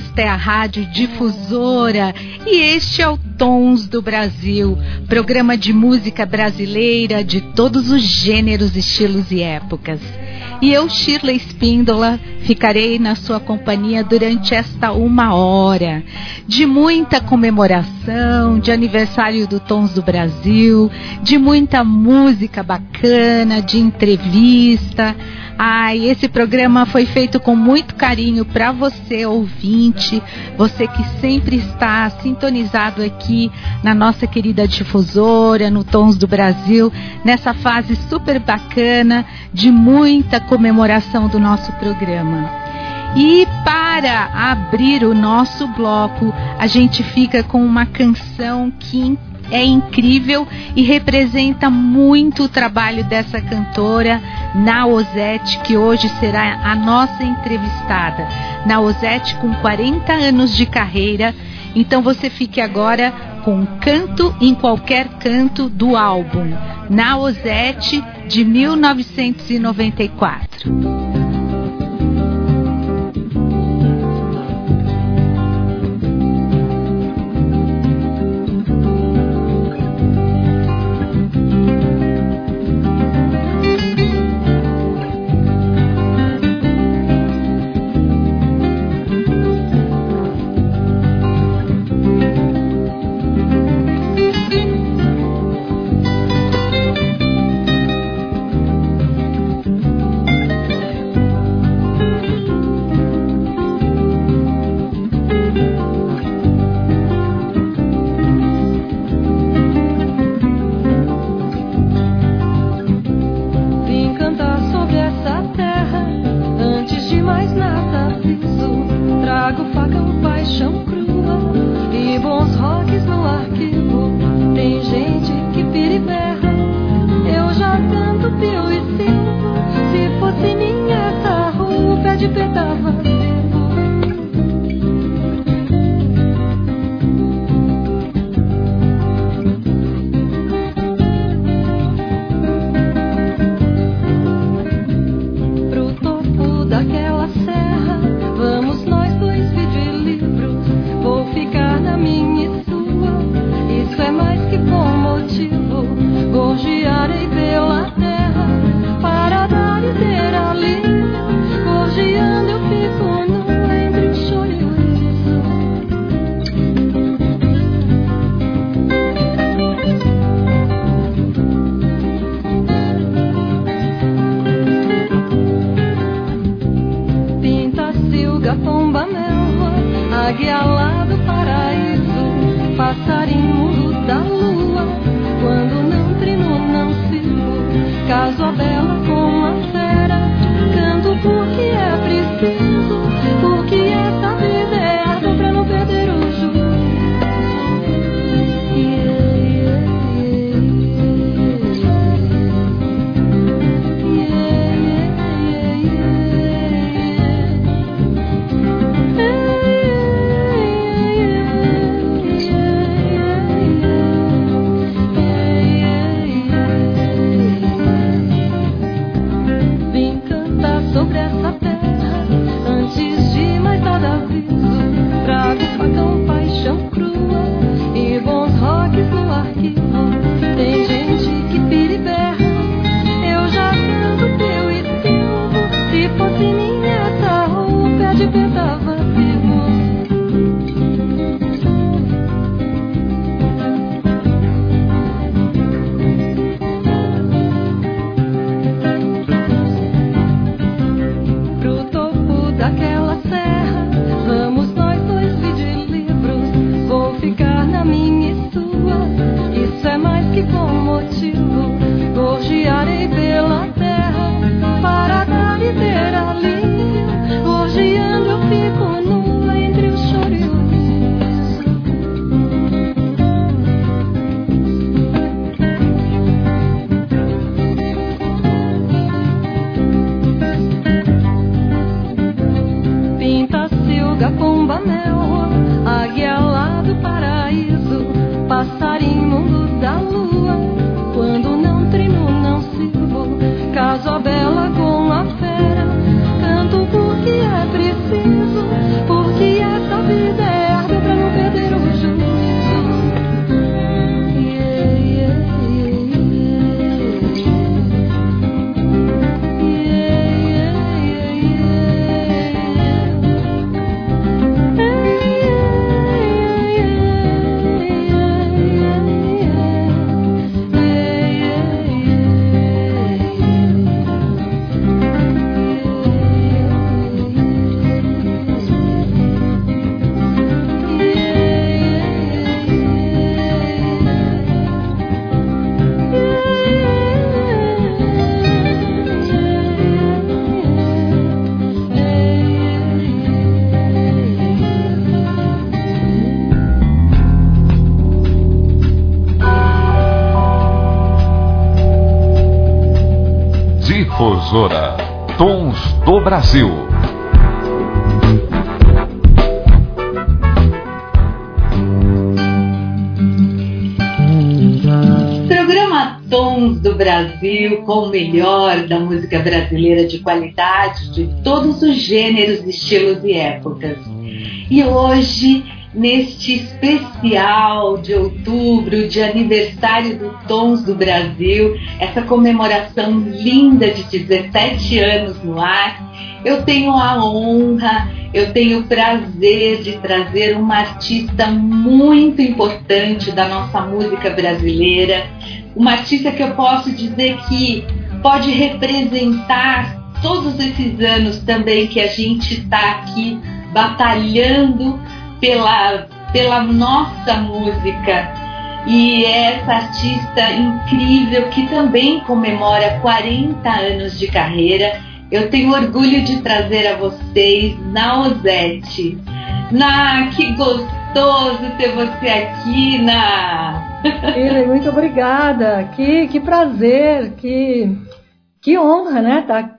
Esta é a Rádio Difusora e este é o Tons do Brasil, programa de música brasileira de todos os gêneros, estilos e épocas. E eu, Shirley Spíndola, ficarei na sua companhia durante esta uma hora de muita comemoração, de aniversário do Tons do Brasil, de muita música bacana, de entrevista. Ai, esse programa foi feito com muito carinho para você, ouvinte, você que sempre está sintonizado aqui na nossa querida difusora, no Tons do Brasil, nessa fase super bacana de muita comemoração do nosso programa. E para abrir o nosso bloco, a gente fica com uma canção que é incrível e representa muito o trabalho dessa cantora, Naozete, que hoje será a nossa entrevistada. Naozete com 40 anos de carreira, então você fique agora com Canto em Qualquer Canto do álbum Naozete de 1994. Difusora Tons do Brasil. Programa Tons do Brasil com o melhor da música brasileira de qualidade de todos os gêneros, estilos e épocas. E hoje neste especial de outubro, de aniversário do Tons do Brasil, essa comemoração linda de 17 anos no ar. Eu tenho a honra, eu tenho o prazer de trazer uma artista muito importante da nossa música brasileira, uma artista que eu posso dizer que pode representar todos esses anos também que a gente está aqui batalhando pela, pela nossa música. E essa artista incrível que também comemora 40 anos de carreira. Eu tenho orgulho de trazer a vocês Naozete. Na, que gostoso ter você aqui, Na. muito obrigada. Que, que prazer, que, que honra, né? Tá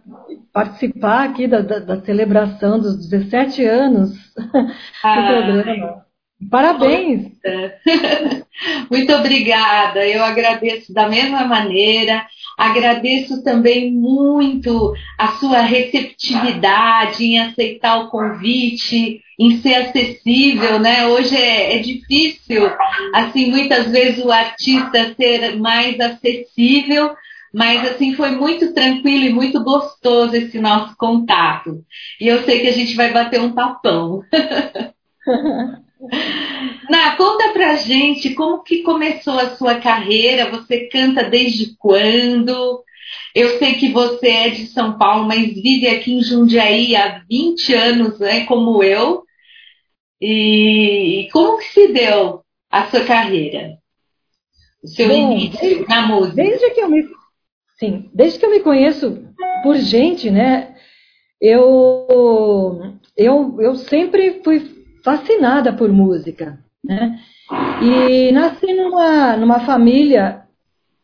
participar aqui da, da, da, celebração dos 17 anos ah, do programa. Parabéns! Muito obrigada, eu agradeço da mesma maneira, agradeço também muito a sua receptividade em aceitar o convite, em ser acessível, né? Hoje é, é difícil, assim, muitas vezes o artista ser mais acessível, mas assim foi muito tranquilo e muito gostoso esse nosso contato. E eu sei que a gente vai bater um papão. Na, conta pra gente como que começou a sua carreira, você canta desde quando? Eu sei que você é de São Paulo, mas vive aqui em Jundiaí há 20 anos, né, como eu. E como que se deu a sua carreira? O seu início desde, na música? Desde que eu me Sim, desde que eu me conheço por gente, né, eu, eu, eu sempre fui fascinada por música, né, e nasci numa, numa família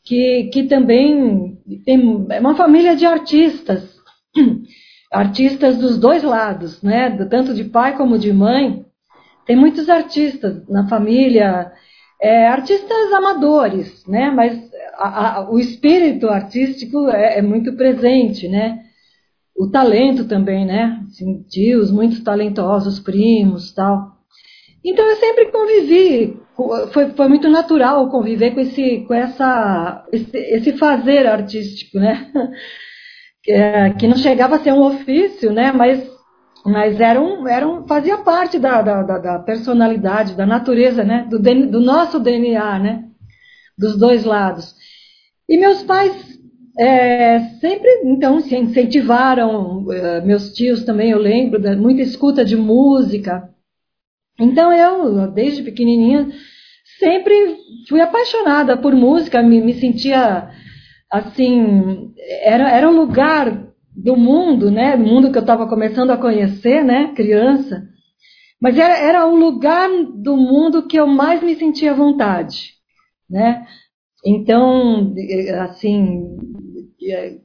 que, que também tem é uma família de artistas, artistas dos dois lados, né, tanto de pai como de mãe, tem muitos artistas na família, é, artistas amadores, né? Mas a, a, o espírito artístico é, é, muito presente, né? O talento também, né? Assim, tios muito talentosos, primos, tal. Então eu sempre convivi, foi, foi muito natural conviver com esse, com essa, esse, esse fazer artístico, né? É, que não chegava a ser um ofício, né? Mas mas era um, era um, fazia parte da, da, da personalidade, da natureza, né? Do, do, nosso DNA, né? Dos dois lados. E meus pais é, sempre, então, se incentivaram, é, meus tios também, eu lembro, muita escuta de música. Então eu, desde pequenininha, sempre fui apaixonada por música, me, me sentia assim, era, era um lugar do mundo, né? Do mundo que eu estava começando a conhecer, né? Criança. Mas era, era o lugar do mundo que eu mais me sentia à vontade, né? Então, assim,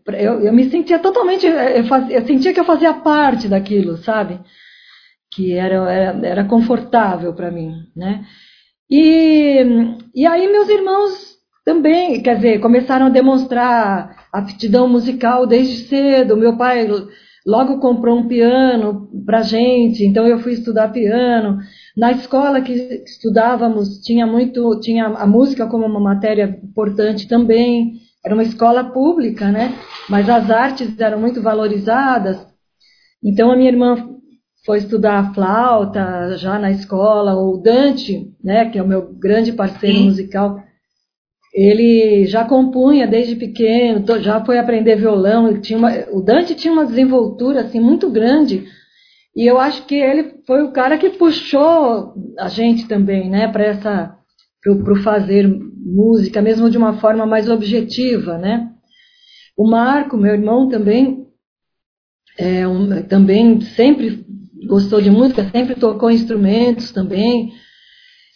eu, eu me sentia totalmente, eu, faz, eu, sentia que eu fazia parte daquilo, sabe? Que era, era, era confortável para mim, né? E, e aí meus irmãos também, quer dizer, começaram a demonstrar aptidão musical desde cedo. Meu pai logo comprou um piano para gente, então eu fui estudar piano. Na escola que estudávamos tinha muito, tinha a música como uma matéria importante também. Era uma escola pública, né? Mas as artes eram muito valorizadas. Então a minha irmã foi estudar flauta já na escola. O Dante, né, que é o meu grande parceiro Sim. musical, ele já compunha desde pequeno, já foi aprender violão. Uma, o Dante tinha uma desenvoltura assim muito grande e eu acho que ele foi o cara que puxou a gente também, né, para essa para o fazer música, mesmo de uma forma mais objetiva, né? O Marco, meu irmão, também é um, também sempre gostou de música, sempre tocou instrumentos também.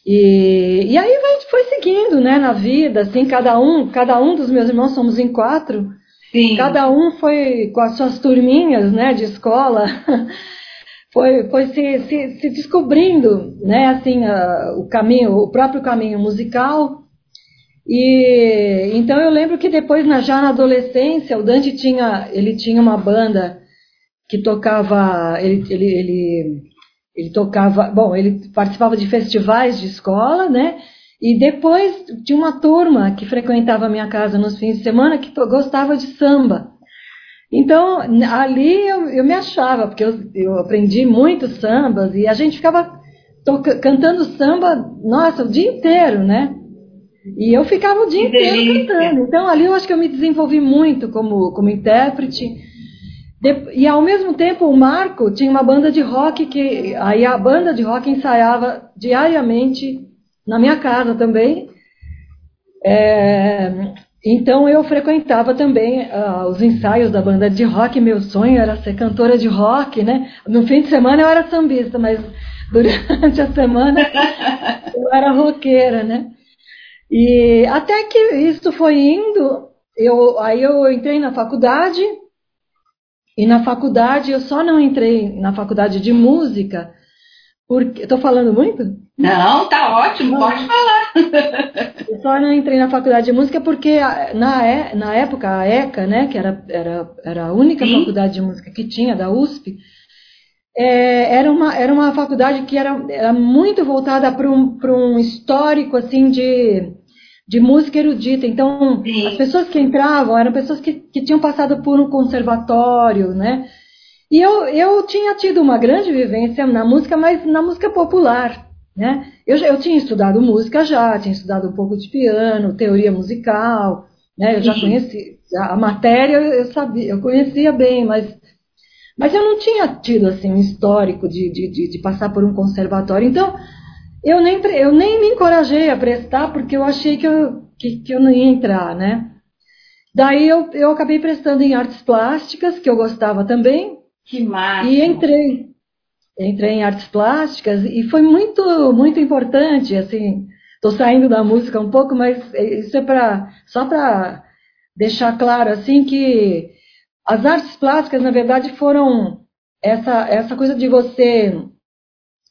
E, e aí foi seguindo, né, na vida, assim, cada um, cada um dos meus irmãos somos em quatro, Sim. Cada um foi com as suas turminhas, né, de escola, foi, foi se, se, se descobrindo, né, assim, a, o caminho, o próprio caminho musical. E então eu lembro que depois, na, já na adolescência, o Dante tinha, ele tinha uma banda que tocava, ele, ele, ele, ele tocava, bom, ele participava de festivais de escola, né? E depois tinha uma turma que frequentava a minha casa nos fins de semana que gostava de samba. Então, ali eu, eu me achava, porque eu, eu, aprendi muitos sambas e a gente ficava toca, cantando samba, nossa, o dia inteiro, né? E eu ficava o dia que inteiro delícia. cantando. Então, ali eu acho que eu me desenvolvi muito como, como intérprete. E ao mesmo tempo, o Marco tinha uma banda de rock que aí a banda de rock ensaiava diariamente na minha casa também. É, então eu frequentava também uh, os ensaios da banda de rock. Meu sonho era ser cantora de rock, né? No fim de semana eu era sambista, mas durante a semana eu era roqueira, né? E até que isso foi indo, eu, aí eu entrei na faculdade, e na faculdade eu só não entrei na faculdade de música, porque. Estou falando muito? Não, tá ótimo, não. pode falar. Eu só não entrei na faculdade de música porque na, na época a ECA, né, que era, era, era a única Sim. faculdade de música que tinha, da USP, é, era, uma, era uma faculdade que era, era muito voltada para um, um histórico assim de, de música erudita. Então, Sim. as pessoas que entravam eram pessoas que, que tinham passado por um conservatório, né? E eu, eu tinha tido uma grande vivência na música, mas na música popular. Né? Eu, eu tinha estudado música já, tinha estudado um pouco de piano, teoria musical, né? eu já conhecia a matéria, eu sabia, eu conhecia bem, mas, mas eu não tinha tido assim um histórico de, de, de, de passar por um conservatório. Então, eu nem, eu nem me encorajei a prestar, porque eu achei que eu, que, que eu não ia entrar, né? Daí eu, eu acabei prestando em artes plásticas, que eu gostava também, que massa! E entrei, entrei em artes plásticas e foi muito, muito importante, assim, estou saindo da música um pouco, mas isso é para só para deixar claro, assim, que as artes plásticas, na verdade, foram essa, essa coisa de você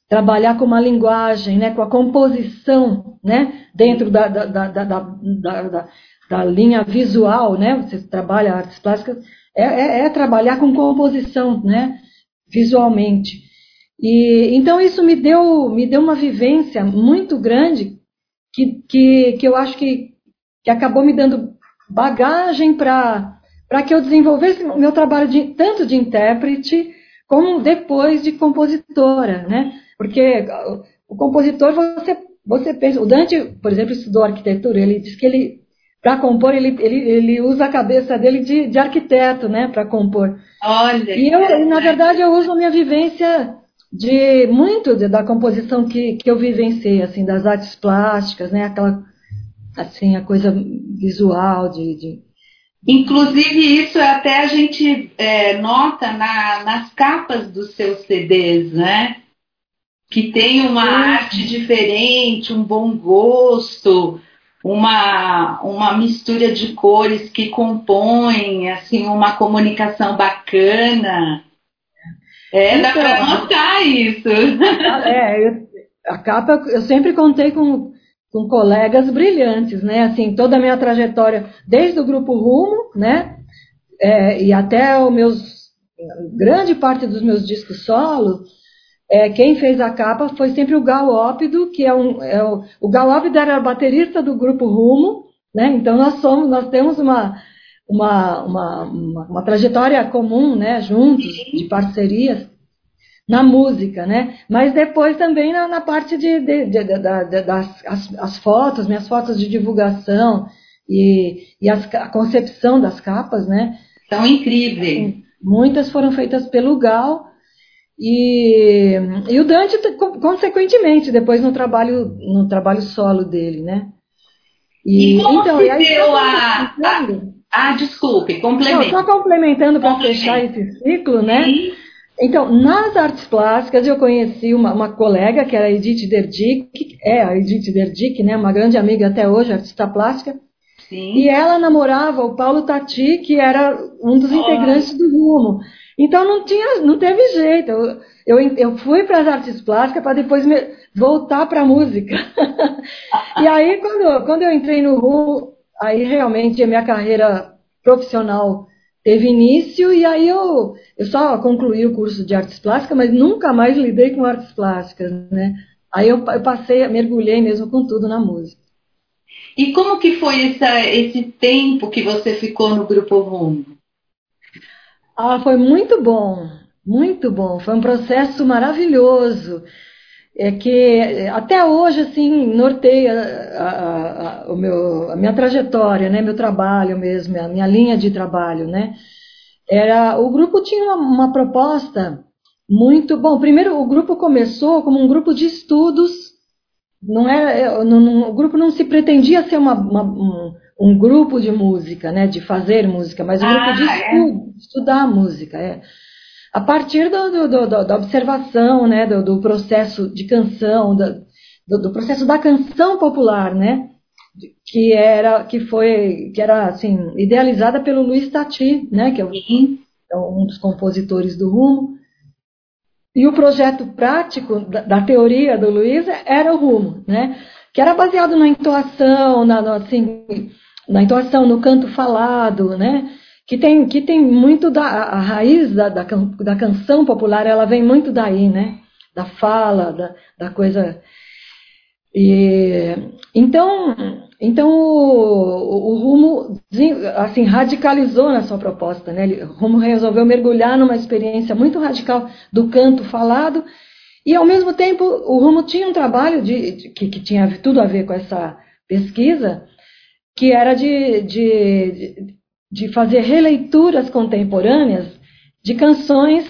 trabalhar com uma linguagem, né, com a composição, né, dentro da, da, da, da, da, linha visual, né, você trabalha artes plásticas, é, é, é trabalhar com composição, né? Visualmente. E então isso me deu me deu uma vivência muito grande que, que, que eu acho que, que acabou me dando bagagem para para que eu desenvolvesse o meu trabalho de, tanto de intérprete como depois de compositora, né? Porque o compositor você você pensa, o Dante, por exemplo, estudou arquitetura, ele diz que ele para compor, ele, ele, ele usa a cabeça dele de, de arquiteto, né, para compor. Olha. E eu, na verdade, eu uso a minha vivência de muito de, da composição que, que eu vivenciei, assim, das artes plásticas, né, aquela, assim, a coisa visual de, de... Inclusive, isso até a gente é, nota na, nas capas dos seus CDs, né? Que tem uma arte diferente, um bom gosto, uma, uma mistura de cores que compõem assim uma comunicação bacana. É, dá para então, notar isso. É, eu, a capa eu sempre contei com, com colegas brilhantes, né? Assim, toda a minha trajetória, desde o grupo Rumo, né? É, e até os meus grande parte dos meus discos solos, é, quem fez a capa foi sempre o Gal Ópido, que é, um, é o, o Gal Ópido era baterista do grupo Rumo, né? Então nós somos, nós temos uma, uma, uma, uma, uma trajetória comum, né? Juntos, de parcerias na música, né? Mas depois também na, na parte de, de, de, de das as, as, fotos, minhas fotos de divulgação e, e as, a concepção das capas, né? São incríveis. Muitas foram feitas pelo Gal e, e o Dante, consequentemente, depois no trabalho, no trabalho solo dele, né? E, e como então, se aí, deu a, a, Ah, desculpe, complemento. Só complementando para fechar esse ciclo, né? Sim. Então, nas artes plásticas, eu conheci uma, uma colega, que era a Edith Derdick, é a Edith Derdick, né, uma grande amiga até hoje, artista plástica, Sim. E ela namorava o Paulo Tati, que era um dos oh. integrantes do Rumo. Então não tinha, não teve jeito. Eu, eu, eu fui para as artes plásticas para depois me, voltar para a música. e aí quando, quando eu entrei no Rumo, aí realmente a minha carreira profissional teve início e aí eu, eu só concluí o curso de artes plásticas, mas nunca mais lidei com artes plásticas, né? Aí eu, eu passei, mergulhei mesmo com tudo na música. E como que foi essa, esse tempo que você ficou no Grupo Rumo? Ah, foi muito bom, muito bom. Foi um processo maravilhoso. É que até hoje, assim, norteia a, a, a, o meu, a minha trajetória, né? Meu trabalho mesmo, a minha linha de trabalho, né? Era, o grupo tinha uma, uma proposta muito bom. Primeiro, o grupo começou como um grupo de estudos. Não era, não, não, o grupo não se pretendia ser uma, uma, um, um, grupo de música, né? De fazer música, mas um ah, grupo de é? estudo, estudar música. É a partir do, do, do, da observação, né, do, processo de canção, do, processo da canção popular, né, que era que foi que era assim idealizada pelo Luiz Tati, né, que é, é um dos compositores do Rumo. E o projeto prático da, da teoria do Luiz era o Rumo, né, que era baseado na intuação, na, na assim, na intuação, no canto falado, né, que tem, que tem muito da a raiz da, da, da, canção popular, ela vem muito daí, né? Da fala, da, da coisa. E, então, então o, o, Rumo assim radicalizou na sua proposta, né? o Rumo resolveu mergulhar numa experiência muito radical do canto falado e ao mesmo tempo o Rumo tinha um trabalho de, de que, que, tinha tudo a ver com essa pesquisa, que era de, de, de fazer releituras contemporâneas de canções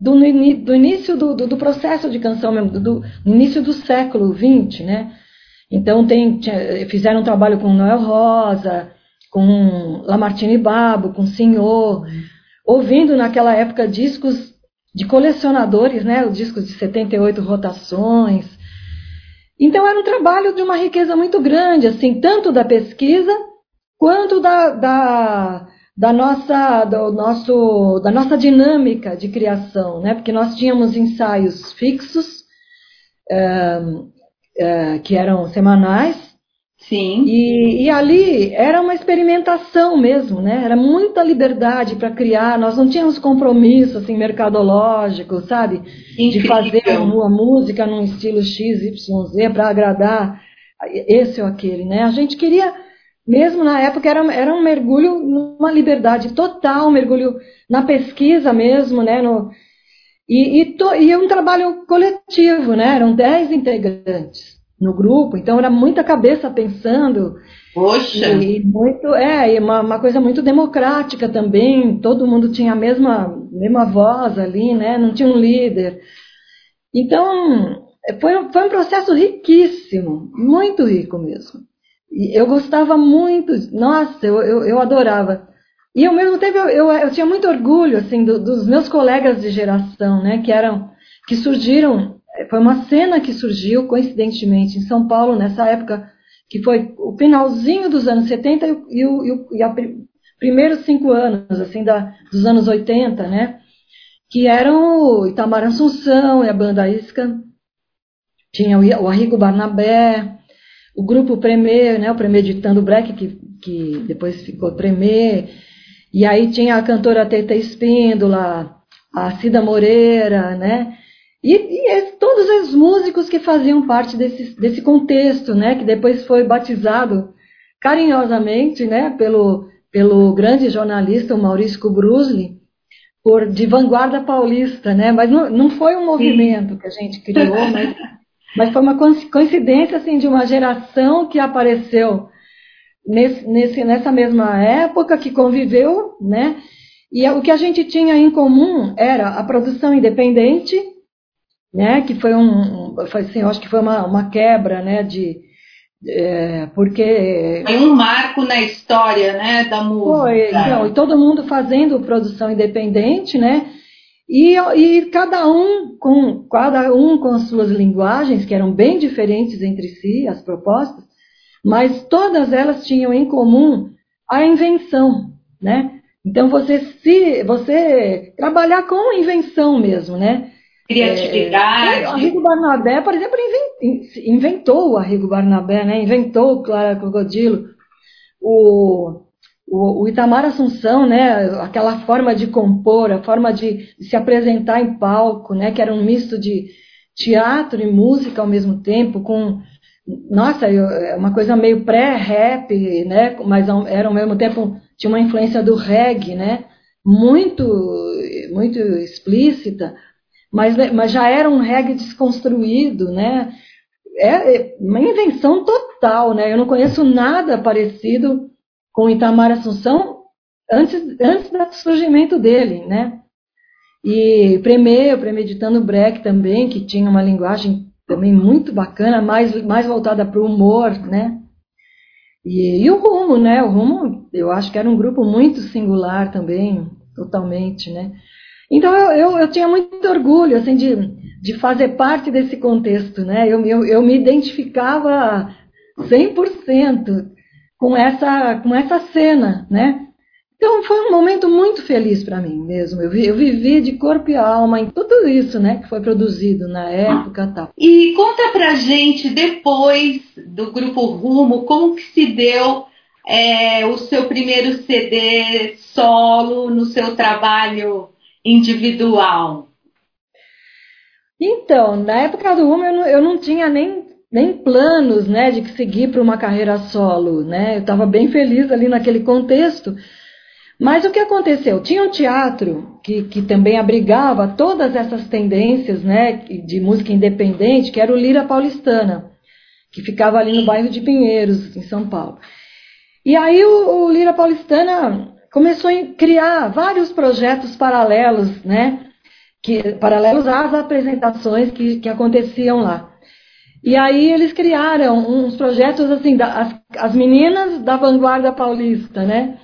do, do início do, do, do, processo de canção mesmo, do, início do século XX, né? Então tem, fizeram um trabalho com Noel Rosa, com Lamartine Babo, com Senhor, ouvindo naquela época discos de colecionadores, né? Os discos de 78 rotações. Então era um trabalho de uma riqueza muito grande, assim, tanto da pesquisa quanto da, da, da, nossa, do nosso, da nossa dinâmica de criação, né? porque nós tínhamos ensaios fixos, é, é, que eram semanais, Sim. E, e, ali era uma experimentação mesmo, né? Era muita liberdade para criar. Nós não tínhamos compromisso assim mercadológico, sabe? Incrível. De fazer uma música num estilo X, Y, Z para agradar esse ou aquele, né? A gente queria mesmo na época era, era um mergulho numa liberdade total, um mergulho na pesquisa mesmo, né? No, e, e, to, e um trabalho coletivo, né? Eram dez integrantes no grupo, então era muita cabeça pensando. Poxa! E muito, é, e uma, uma coisa muito democrática também, todo mundo tinha a mesma, mesma voz ali, né? Não tinha um líder. Então, foi, foi um processo riquíssimo, muito rico mesmo. E eu gostava muito, nossa, eu, eu, eu adorava. E ao mesmo tempo eu, eu, eu tinha muito orgulho assim do, dos meus colegas de geração, né, que eram que surgiram, foi uma cena que surgiu coincidentemente em São Paulo nessa época que foi o finalzinho dos anos 70 e, e, e, a primeiros cinco anos assim da, dos anos 80, né, que eram o Itamar Assunção e a banda Isca, tinha o, o Arrigo Barnabé, o grupo Premier, né, o Premeditando Black, que, que depois ficou Premier, e aí tinha a cantora Teta Espíndola, a Cida Moreira, né, e, e todos os músicos que faziam parte desse, desse contexto, né, que depois foi batizado carinhosamente, né, pelo, pelo grande jornalista Maurício Kubrusli, por de vanguarda paulista, né, mas não, não foi um movimento Sim. que a gente criou, mas mas foi uma coincidência assim de uma geração que apareceu nesse, nesse, nessa mesma época, que conviveu, né? E o que a gente tinha em comum era a produção independente, né? Que foi um, foi, assim, eu acho que foi uma, uma quebra, né? De é, porque foi um marco na história, né? Da música. Foi, então, e todo mundo fazendo produção independente, né? E, e, cada um com cada um com as suas linguagens que eram bem diferentes entre si as propostas mas todas elas tinham em comum a invenção, né? Então você se você trabalhar com invenção mesmo, né? Criatividade. É, Arrigo Barnabé, por exemplo, inventou o Arrigo Barnabé, né? Inventou Clara Crocodilo. O, o, o, Itamar Assunção, né? Aquela forma de compor, a forma de, se apresentar em palco, né? Que era um misto de teatro e música ao mesmo tempo, com nossa, é uma coisa meio pré-rap, né? Mas era ao mesmo tempo tinha uma influência do reggae, né? Muito, muito explícita, mas, mas já era um reggae desconstruído, né? É, é uma invenção total, né? Eu não conheço nada parecido com Itamar Assunção antes, antes do surgimento dele, né? E Premeu, Premeditando Breck também, que tinha uma linguagem também muito bacana, mais, mais voltada para o humor, né? E, e, o Rumo, né? O Rumo, eu acho que era um grupo muito singular também, totalmente, né? Então eu, eu, eu tinha muito orgulho, assim, de, de fazer parte desse contexto, né? Eu, eu, eu me identificava 100% com essa, com essa cena, né? Então foi um momento muito feliz para mim mesmo. Eu, eu, vivi de corpo e alma em tudo isso, né, que foi produzido na época, tal. E conta pra gente depois do grupo Rumo como que se deu é, o seu primeiro CD solo no seu trabalho individual. Então, na época do Rumo eu não, eu não tinha nem nem planos, né, de seguir para uma carreira solo, né? Eu estava bem feliz ali naquele contexto. Mas o que aconteceu? Tinha um teatro que, que também abrigava todas essas tendências né, de música independente, que era o Lira Paulistana, que ficava ali no bairro de Pinheiros, em São Paulo. E aí o, o Lira Paulistana começou a criar vários projetos paralelos, né? Que, paralelos às apresentações que, que aconteciam lá. E aí eles criaram uns projetos assim, da, as, as meninas da vanguarda paulista, né?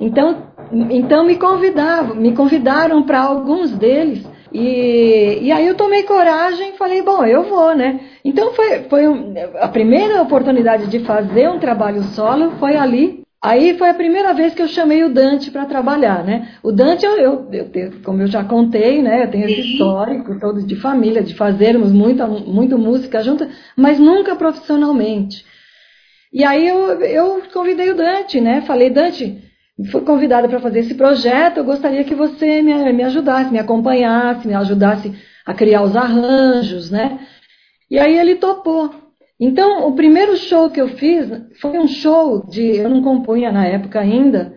Então, então me convidavam, me convidaram para alguns deles. E, e aí eu tomei coragem e falei, bom, eu vou, né? Então foi, foi um, a primeira oportunidade de fazer um trabalho solo foi ali. Aí foi a primeira vez que eu chamei o Dante para trabalhar, né? O Dante, eu, eu, eu, como eu já contei, né? Eu tenho esse histórico todo de família, de fazermos muita, muita música junto, mas nunca profissionalmente. E aí eu, eu convidei o Dante, né? Falei, Dante, fui convidada para fazer esse projeto, eu gostaria que você me, me ajudasse, me acompanhasse, me ajudasse a criar os arranjos, né? E aí ele topou. Então, o primeiro show que eu fiz foi um show de. Eu não compunha na época ainda,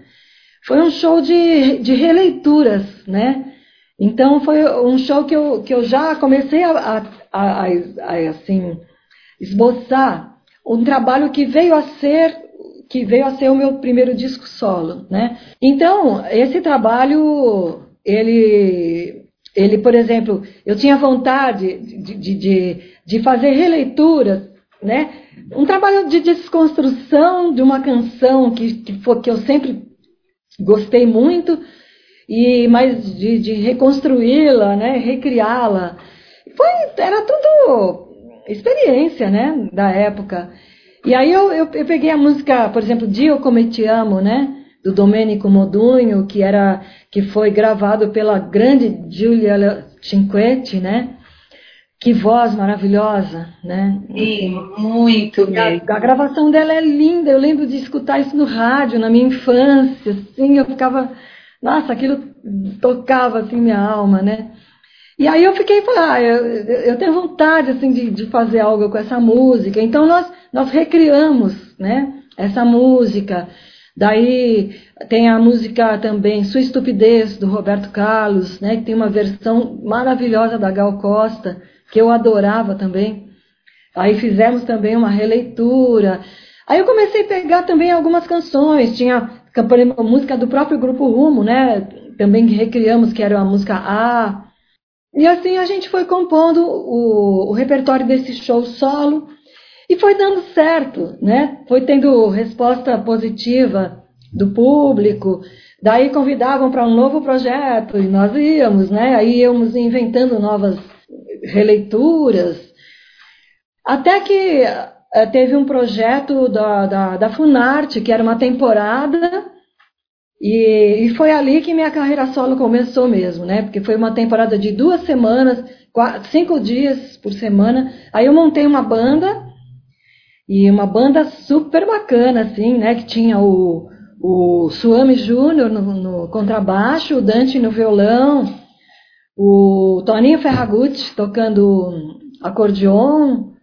foi um show de, de releituras, né? Então, foi um show que eu, que eu já comecei a, a, a, a assim, esboçar um trabalho que veio a ser que veio a ser o meu primeiro disco solo, né? Então, esse trabalho, ele, ele por exemplo, eu tinha vontade de, de, de, de fazer releitura, né? Um trabalho de desconstrução de uma canção que, que, foi, que eu sempre gostei muito, e mas de, de reconstruí-la, né? Recriá-la. Foi, era tudo experiência, né? Da época. E aí eu, eu, eu, peguei a música, por exemplo, Dio Come Te Amo, né? Do Domenico Modugno, que, era, que foi gravado pela grande Giulia Cinquetti, né? Que voz maravilhosa, né? Sim, muito mesmo. A, a, gravação dela é linda, eu lembro de escutar isso no rádio, na minha infância, assim, eu ficava... Nossa, aquilo tocava, assim, minha alma, né? E aí eu fiquei, ah, eu, eu tenho vontade, assim, de, de fazer algo com essa música. Então nós nós recriamos né, essa música. Daí tem a música também Sua Estupidez, do Roberto Carlos, né, que tem uma versão maravilhosa da Gal Costa, que eu adorava também. Aí fizemos também uma releitura. Aí eu comecei a pegar também algumas canções, tinha a música do próprio Grupo Rumo, né, também recriamos, que era a música A. E assim a gente foi compondo o, o repertório desse show solo. E foi dando certo, né? Foi tendo resposta positiva do público. Daí convidavam para um novo projeto e nós íamos, né? Aí íamos inventando novas releituras. Até que uh, teve um projeto da, da, da, Funarte, que era uma temporada, e, e, foi ali que minha carreira solo começou mesmo, né? Porque foi uma temporada de duas semanas, quatro, cinco dias por semana. Aí eu montei uma banda, e uma banda super bacana, assim, né? Que tinha o, o Suame Júnior no, no contrabaixo, o Dante no violão, o Toninho Ferragutti tocando acordeon,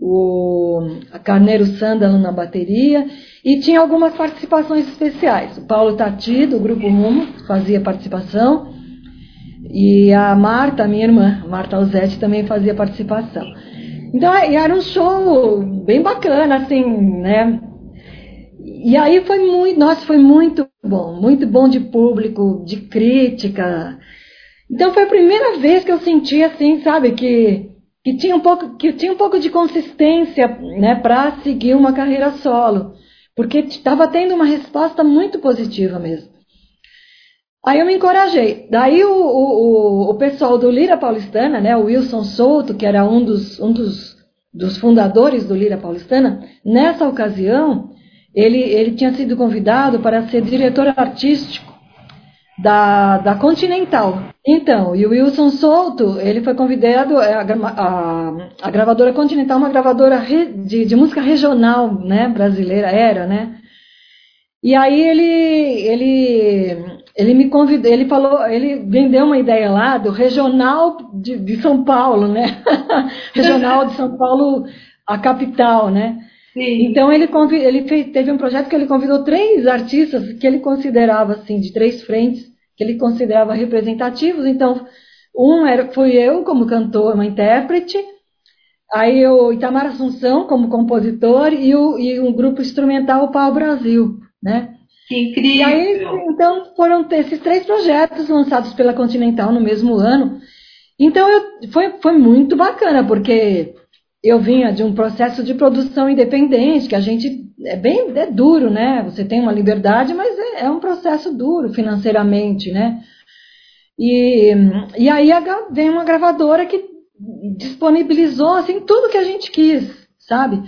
o Carneiro Sândalo na bateria, e tinha algumas participações especiais. O Paulo Tati, do Grupo Rumo, fazia participação, e a Marta, minha irmã, Marta Alzetti, também fazia participação. Então, era um show bem bacana, assim, né? E aí foi muito, nossa, foi muito bom, muito bom de público, de crítica. Então foi a primeira vez que eu senti assim, sabe, que, que tinha um pouco, que tinha um pouco de consistência, né, para seguir uma carreira solo, porque estava tendo uma resposta muito positiva mesmo. Aí eu me encorajei. Daí o, o, o pessoal do Lira Paulistana, né, o Wilson Souto, que era um dos, um dos, dos fundadores do Lira Paulistana, nessa ocasião, ele, ele tinha sido convidado para ser diretor artístico da, da Continental. Então, e o Wilson Souto, ele foi convidado, é, a, a, a gravadora Continental, uma gravadora re, de, de música regional, né, brasileira, era, né? E aí ele, ele, ele me convidou, ele falou, ele vendeu uma ideia lá do regional de, de São Paulo, né? regional de São Paulo, a capital, né? Sim. Então ele, ele fez, teve um projeto que ele convidou três artistas que ele considerava assim de três frentes que ele considerava representativos. Então um era fui eu como cantor, uma intérprete, aí o Itamar Assunção como compositor e, o, e um grupo instrumental o Pau Brasil, né? Que incrível! E aí, então foram esses três projetos lançados pela Continental no mesmo ano. Então eu, foi, foi muito bacana porque eu vinha de um processo de produção independente, que a gente é bem é duro, né? Você tem uma liberdade, mas é, é um processo duro financeiramente, né? E, e aí vem uma gravadora que disponibilizou assim tudo que a gente quis, sabe?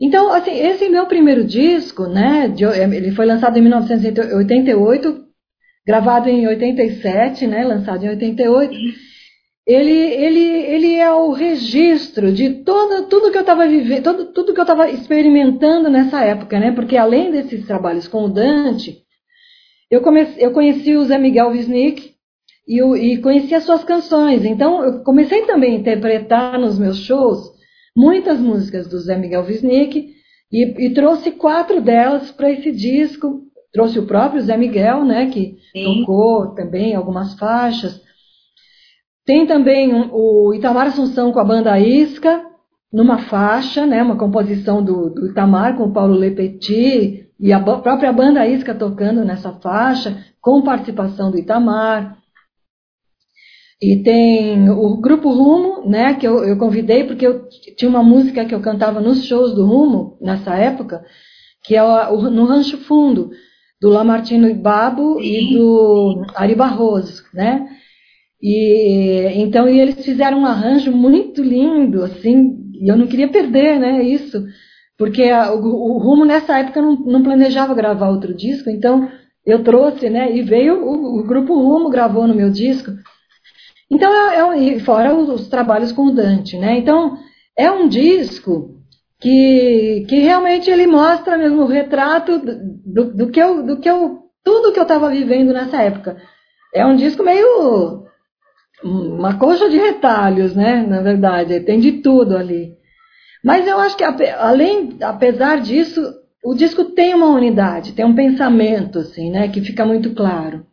Então, assim, esse meu primeiro disco, né? De, ele foi lançado em 1988, gravado em 87, né? Lançado em 88 ele, ele, ele é o registro de todo, tudo que eu estava vivendo, todo, tudo que eu estava experimentando nessa época, né? Porque além desses trabalhos com o Dante, eu, comecei, eu conheci o Zé Miguel Wisnik e, eu, e conheci as suas canções. Então, eu comecei também a interpretar nos meus shows muitas músicas do Zé Miguel Wisnik e, e trouxe quatro delas para esse disco. Trouxe o próprio Zé Miguel, né? Que Sim. tocou também algumas faixas. Tem também um, o Itamar Assunção com a banda Isca, numa faixa, né, uma composição do, do Itamar com o Paulo Lepetit e a própria banda Isca tocando nessa faixa, com participação do Itamar. E tem o Grupo Rumo, né, que eu, eu convidei porque eu tinha uma música que eu cantava nos shows do Rumo, nessa época, que é o, no Rancho Fundo, do Lamartino Babo e do Ari Barroso, né? E então e eles fizeram um arranjo muito lindo, assim, e eu não queria perder, né, isso, porque a, o, o, Rumo nessa época não, não, planejava gravar outro disco, então eu trouxe, né, e veio o, o grupo Rumo gravou no meu disco. Então é, é fora os, os, trabalhos com o Dante, né? Então é um disco que, que realmente ele mostra mesmo o retrato do, do que eu, do que eu, tudo que eu estava vivendo nessa época. É um disco meio uma coxa de retalhos, né? Na verdade, tem de tudo ali. Mas eu acho que além, apesar disso, o disco tem uma unidade, tem um pensamento, assim, né? Que fica muito claro.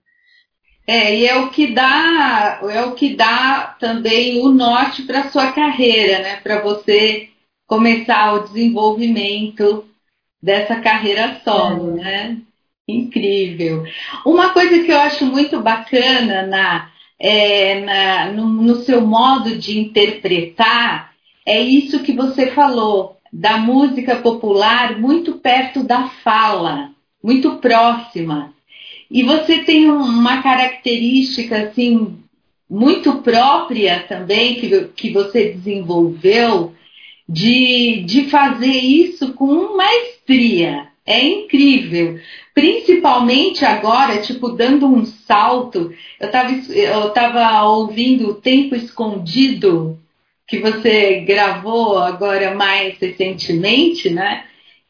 É, e é o que dá, é o que dá também o norte para sua carreira, né? Para você começar o desenvolvimento dessa carreira solo, é. né? Incrível. Uma coisa que eu acho muito bacana na é, na, no, no seu modo de interpretar, é isso que você falou, da música popular muito perto da fala, muito próxima. E você tem uma característica assim muito própria também que, que você desenvolveu, de, de fazer isso com maestria. É incrível. Principalmente agora, tipo, dando um salto. Eu estava eu tava ouvindo o Tempo Escondido, que você gravou agora mais recentemente, né?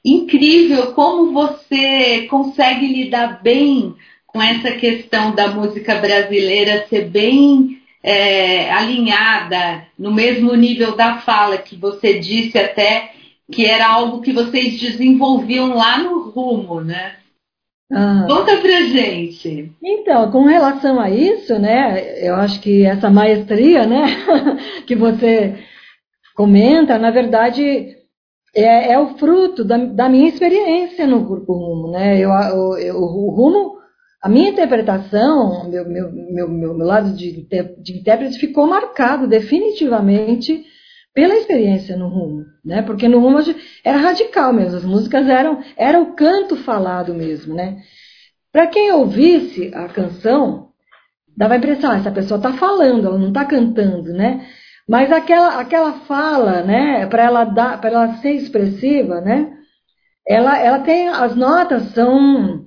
Incrível como você consegue lidar bem com essa questão da música brasileira ser bem é, alinhada no mesmo nível da fala que você disse até que era algo que vocês desenvolviam lá no rumo, né? Ah. Conta pra gente. Então, com relação a isso, né, eu acho que essa maestria, né, que você comenta, na verdade, é, é o fruto da, da, minha experiência no Grupo Rumo, né, eu, eu, eu, o Rumo, a minha interpretação, meu, meu, meu, meu lado de, de intérprete ficou marcado definitivamente pela experiência no rumo, né? Porque no rumo era radical mesmo, as músicas eram era o canto falado mesmo, né? Para quem ouvisse a canção, dava a impressão, ah, essa pessoa está falando, ela não está cantando, né? Mas aquela aquela fala, né? Para ela dar, para ela ser expressiva, né? Ela ela tem as notas são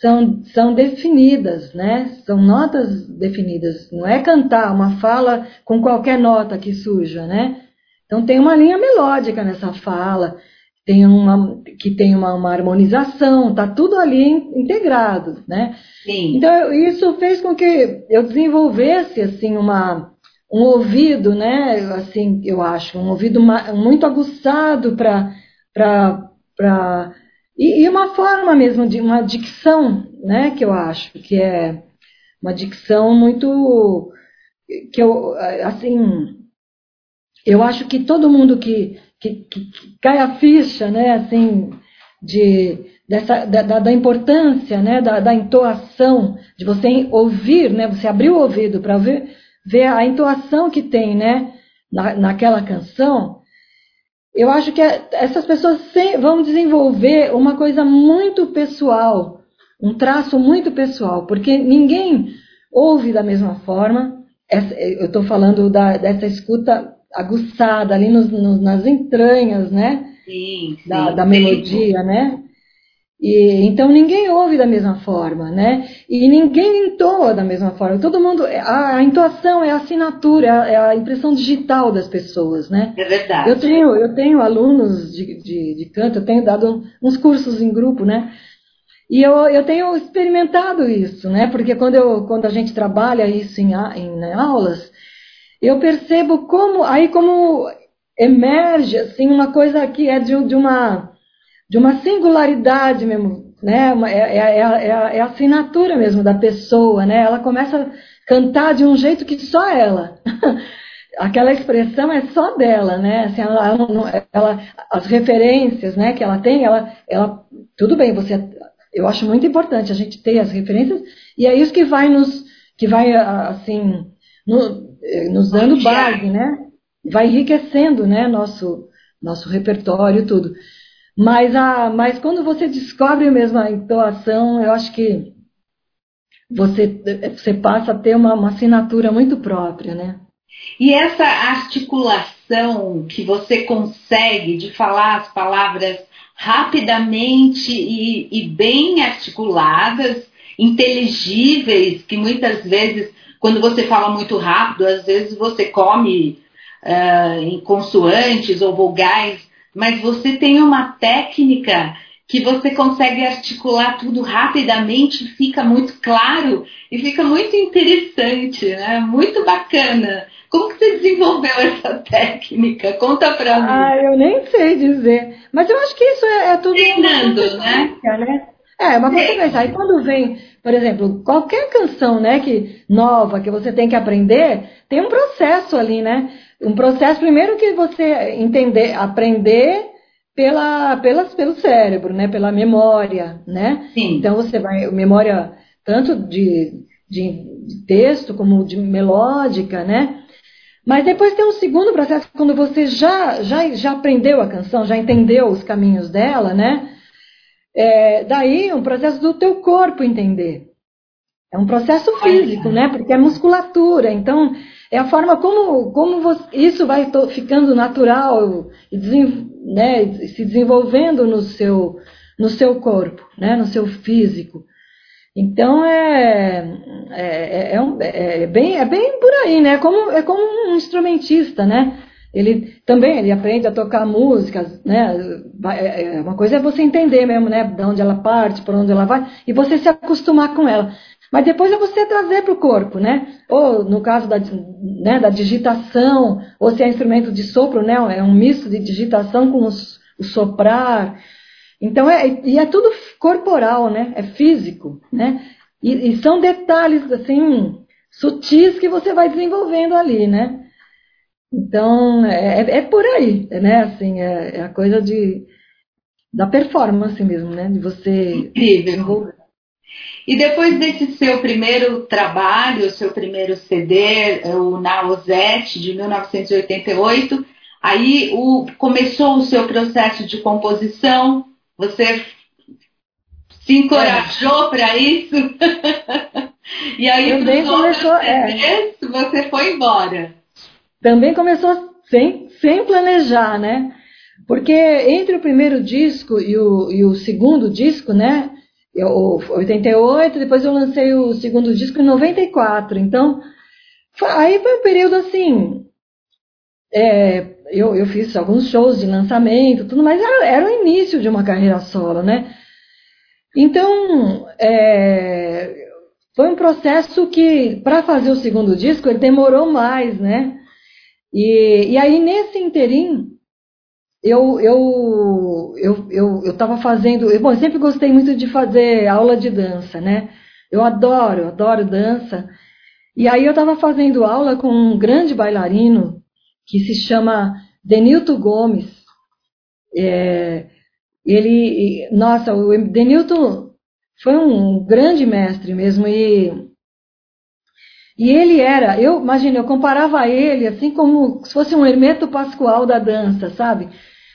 são, são definidas, né? São notas definidas. Não é cantar uma fala com qualquer nota que surja, né? Então tem uma linha melódica nessa fala, tem uma, que tem uma, uma harmonização, tá tudo ali integrado, né? Sim. Então isso fez com que eu desenvolvesse assim uma um ouvido, né? Assim, eu acho, um ouvido muito aguçado para para e, e uma forma mesmo de uma dicção, né? Que eu acho que é uma dicção muito que eu assim eu acho que todo mundo que, que, que, que cai a ficha, né, assim, de, dessa, da, da importância, né, da, da, entoação, de você ouvir, né, você abrir o ouvido para ver, ver a entoação que tem, né, na, naquela canção, eu acho que essas pessoas vão desenvolver uma coisa muito pessoal, um traço muito pessoal, porque ninguém ouve da mesma forma. eu estou falando da, dessa escuta aguçada ali nos, nos, nas entranhas, né? Sim, sim, da, da melodia, né? E, então ninguém ouve da mesma forma, né? E ninguém entoa da mesma forma. Todo mundo, a, a entoação é a assinatura, é a impressão digital das pessoas, né? É verdade. Eu tenho, eu tenho alunos de, de, de canto, eu tenho dado uns cursos em grupo, né? E eu, eu tenho experimentado isso, né? Porque quando, eu, quando a gente trabalha isso em, em aulas, eu percebo como aí como emerge assim uma coisa que é de, de uma de uma singularidade mesmo, né? É, é, é, é, a assinatura mesmo da pessoa, né? Ela começa a cantar de um jeito que só ela. Aquela expressão é só dela, né? Assim, ela, ela, as referências, né, que ela tem, ela, ela, tudo bem. Você, eu acho muito importante a gente ter as referências e é isso que vai nos, que vai assim, no, nos dando base, né? Vai enriquecendo, né? Nosso, nosso repertório, tudo. Mas, a, mas quando você descobre mesmo a entoação, eu acho que você, você passa a ter uma, uma assinatura muito própria, né? E essa articulação que você consegue de falar as palavras rapidamente e, e, bem articuladas, inteligíveis, que muitas vezes quando você fala muito rápido, às vezes você come uh, em consoantes ou vogais, mas você tem uma técnica que você consegue articular tudo rapidamente, fica muito claro e fica muito interessante, né? Muito bacana. Como que você desenvolveu essa técnica? Conta pra mim. Ah, eu nem sei dizer. Mas eu acho que isso é, é tudo. Treinando, né? né? É, uma consequência. Aí quando vem, por exemplo, qualquer canção, né, que nova que você tem que aprender, tem um processo ali, né? Um processo primeiro que você entender, aprender pela, pelas, pelo cérebro, né, pela memória, né? Sim. Então você vai memória tanto de, de texto como de melódica, né? Mas depois tem um segundo processo quando você já já já aprendeu a canção, já entendeu os caminhos dela, né? É, daí um processo do teu corpo entender. É um processo físico, né? Porque é musculatura. Então, é a forma como, como você, isso vai ficando natural e né, se desenvolvendo no seu, no seu corpo, né? No seu físico. Então é, é, é, um, é, bem, é bem por aí, né? É como, é como um instrumentista, né? Ele também ele aprende a tocar músicas, né? É, uma coisa é você entender mesmo, né? De onde ela parte, por onde ela vai, e você se acostumar com ela. Mas depois é você trazer para o corpo, né? Ou no caso da, né, da digitação, ou se é instrumento de sopro, né? É um misto de digitação com os, o soprar. Então é e é tudo corporal, né? É físico, né? E, e são detalhes assim sutis que você vai desenvolvendo ali, né? Então é, é, é por aí, né? Assim é, é, a coisa de da performance mesmo, né? De você Incrível. desenvolver. E depois desse seu primeiro trabalho, o seu primeiro CD, o Naozete, de 1988, aí o, começou o seu processo de composição, você se encorajou é. para isso? e aí, Também começou, é. você foi embora. Também começou sem, sem planejar, né? Porque entre o primeiro disco e o, e o segundo disco, né? Eu, 88, depois eu lancei o segundo disco em 94. Então, foi, aí foi um período assim. É, eu, eu fiz alguns shows de lançamento, tudo, mas era, era o início de uma carreira solo, né? Então, é, foi um processo que, para fazer o segundo disco, ele demorou mais, né? E, e aí, nesse interim, eu eu eu eu estava fazendo, eu, bom, eu sempre gostei muito de fazer aula de dança, né? Eu adoro, adoro dança. E aí eu estava fazendo aula com um grande bailarino que se chama Denilton Gomes. É, ele, nossa, o Denilton foi um grande mestre mesmo e e ele era, eu imagino, eu comparava ele assim como se fosse um Hermeto Pascoal da dança, sabe?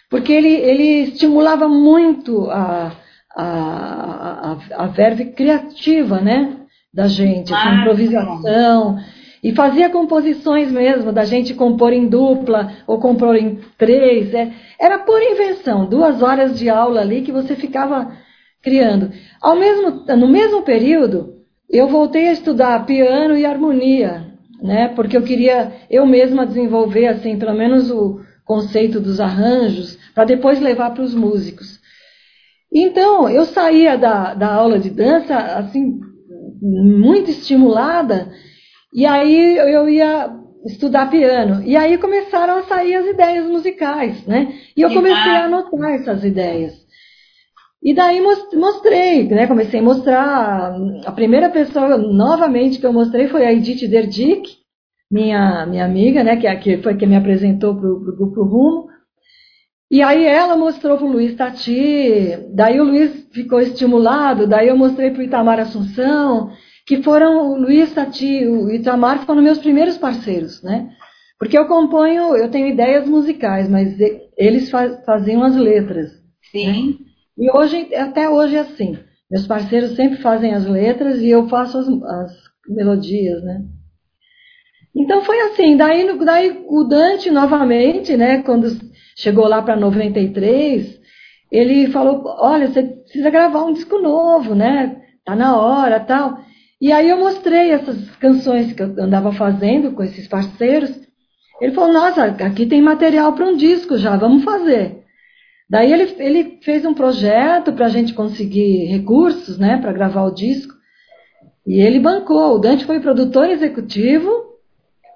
Porque ele, ele estimulava muito a, a, a, a verve criativa, né? Da gente, a improvisação. E fazia composições mesmo, da gente compor em dupla ou compor em três. É, era por invenção, duas horas de aula ali que você ficava criando. Ao mesmo, no mesmo período, eu voltei a estudar piano e harmonia, né? Porque eu queria eu mesma desenvolver assim, pelo menos o conceito dos arranjos, para depois levar para os músicos. Então, eu saía da, da aula de dança assim muito estimulada, e aí eu ia estudar piano. E aí começaram a sair as ideias musicais, né? E eu comecei a anotar essas ideias. E daí mostrei, né? Comecei a mostrar. A primeira pessoa, novamente, que eu mostrei foi a Edith Derdick, minha, minha amiga, né? Que, é que foi quem me apresentou para o grupo Rumo. E aí ela mostrou para o Luiz Tati, daí o Luiz ficou estimulado, daí eu mostrei para o Itamar Assunção, que foram o Luiz Tati o Itamar foram meus primeiros parceiros, né? Porque eu componho, eu tenho ideias musicais, mas eles faz, faziam as letras. Sim. Né? E hoje, até hoje é assim. Meus parceiros sempre fazem as letras e eu faço as, as melodias, né? Então foi assim. Daí, daí o Dante novamente, né? Quando chegou lá para 93, ele falou: olha, você precisa gravar um disco novo, né? Tá na hora, tal. E aí eu mostrei essas canções que eu andava fazendo com esses parceiros. Ele falou: nossa, aqui tem material para um disco já, vamos fazer. Daí ele, ele fez um projeto para a gente conseguir recursos, né, para gravar o disco. E ele bancou. O Dante foi produtor executivo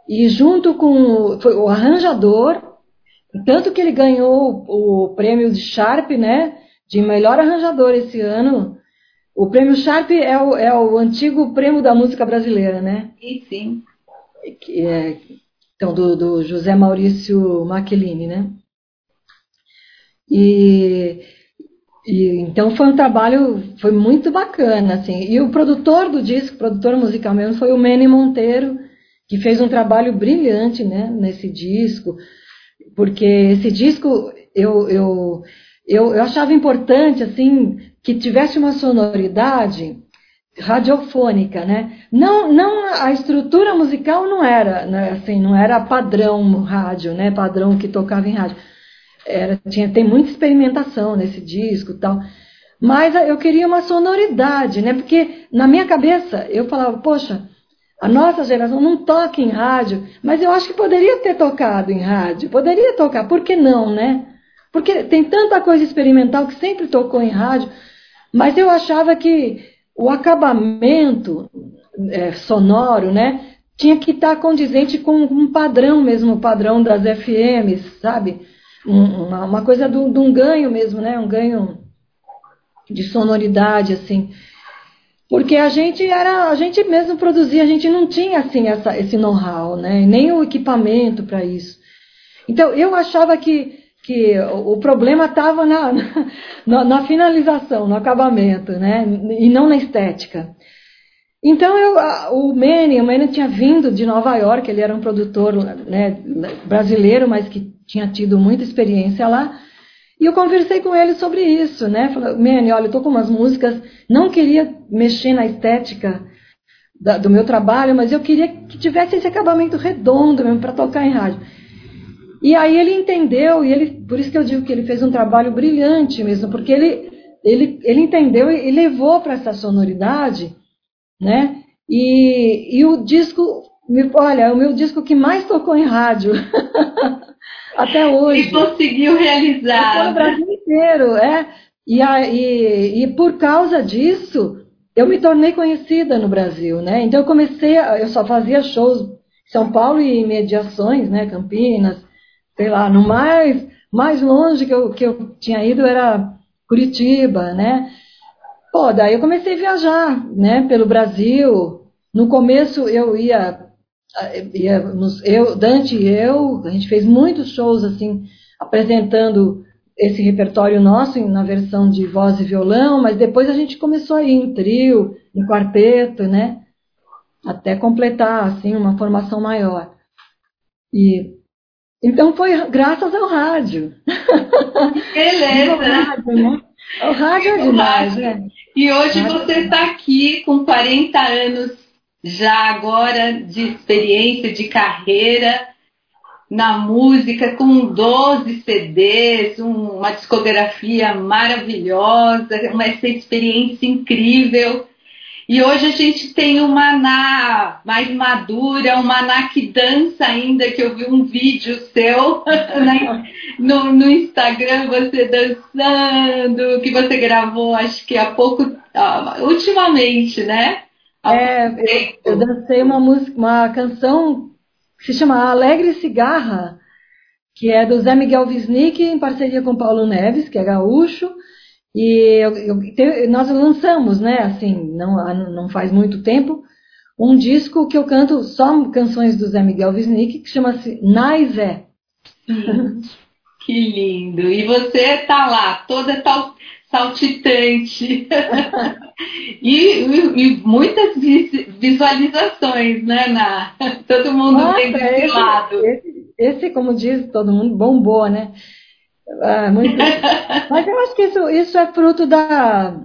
e junto com foi o arranjador, tanto que ele ganhou o, prêmio de Sharp, né, de melhor arranjador esse ano. O prêmio Sharp é o, é o antigo prêmio da música brasileira, né? Sim, sim. Que é, então, do, do José Maurício Maquilini, né? E, e, então foi um trabalho, foi muito bacana, assim. E o produtor do disco, produtor musical mesmo, foi o Manny Monteiro, que fez um trabalho brilhante, né, nesse disco, porque esse disco eu, eu, eu, eu achava importante, assim, que tivesse uma sonoridade radiofônica, né? Não, não a estrutura musical não era, né, assim, não era padrão rádio, né? Padrão que tocava em rádio. Era, tinha, tem muita experimentação nesse disco, tal. Mas eu queria uma sonoridade, né? Porque na minha cabeça eu falava, poxa, a nossa geração não toca em rádio, mas eu acho que poderia ter tocado em rádio, poderia tocar, por que não, né? Porque tem tanta coisa experimental que sempre tocou em rádio, mas eu achava que o acabamento é, sonoro, né, tinha que estar condizente com um padrão mesmo, o padrão das FMs, sabe? Uma, uma coisa de um ganho mesmo, né? Um ganho de sonoridade, assim. Porque a gente era, a gente mesmo produzia, a gente não tinha assim essa, esse know-how, né? Nem o equipamento para isso. Então eu achava que, que o problema estava na, na, na, finalização, no acabamento, né? E não na estética. Então eu, o Manny, o Manny tinha vindo de Nova York, ele era um produtor né, brasileiro, mas que tinha tido muita experiência lá. E eu conversei com ele sobre isso, né? Falei, Manny, olha, eu tô com umas músicas, não queria mexer na estética da, do meu trabalho, mas eu queria que tivesse esse acabamento redondo mesmo para tocar em rádio. E aí ele entendeu, e ele, por isso que eu digo que ele fez um trabalho brilhante mesmo, porque ele, ele, ele entendeu e, e levou para essa sonoridade, né? E, e o disco, olha, é o meu disco que mais tocou em rádio. até hoje. E conseguiu realizar. No Brasil inteiro, é. E, e, e por causa disso, eu me tornei conhecida no Brasil, né? Então eu comecei, a, eu só fazia shows em São Paulo e mediações, né? Campinas, sei lá, no mais, mais longe que eu, que eu tinha ido era Curitiba, né? Pô, daí eu comecei a viajar, né? Pelo Brasil. No começo eu ia eu, Dante e eu, a gente fez muitos shows assim, apresentando esse repertório nosso na versão de voz e violão, mas depois a gente começou a ir em trio, em quarteto, né? Até completar assim uma formação maior. E então foi graças ao rádio. Beleza. o rádio, né? O rádio é demais, né? E hoje você está aqui com 40 anos já agora de experiência, de carreira na música, com 12 CDs, um, uma discografia maravilhosa, uma, essa experiência incrível. E hoje a gente tem uma Maná mais madura, uma Maná que dança ainda, que eu vi um vídeo seu né, no, no, Instagram, você dançando, que você gravou acho que há pouco, uh, ultimamente, né? É, eu, eu dancei uma música, uma canção que se chama Alegre Cigarra, que é do Zé Miguel Wisnik em parceria com Paulo Neves, que é gaúcho. E eu, eu, nós lançamos, né, assim, não, não faz muito tempo, um disco que eu canto só canções do Zé Miguel Wisnik, que chama-se Naizé. Que lindo! E você tá lá, toda tal saltitante. e, e, muitas visualizações, né, Na? Todo mundo Nossa, tem desse esse, lado. Esse, esse, como diz todo mundo, bombou, né? Ah, muito... Mas eu acho que isso, isso é fruto da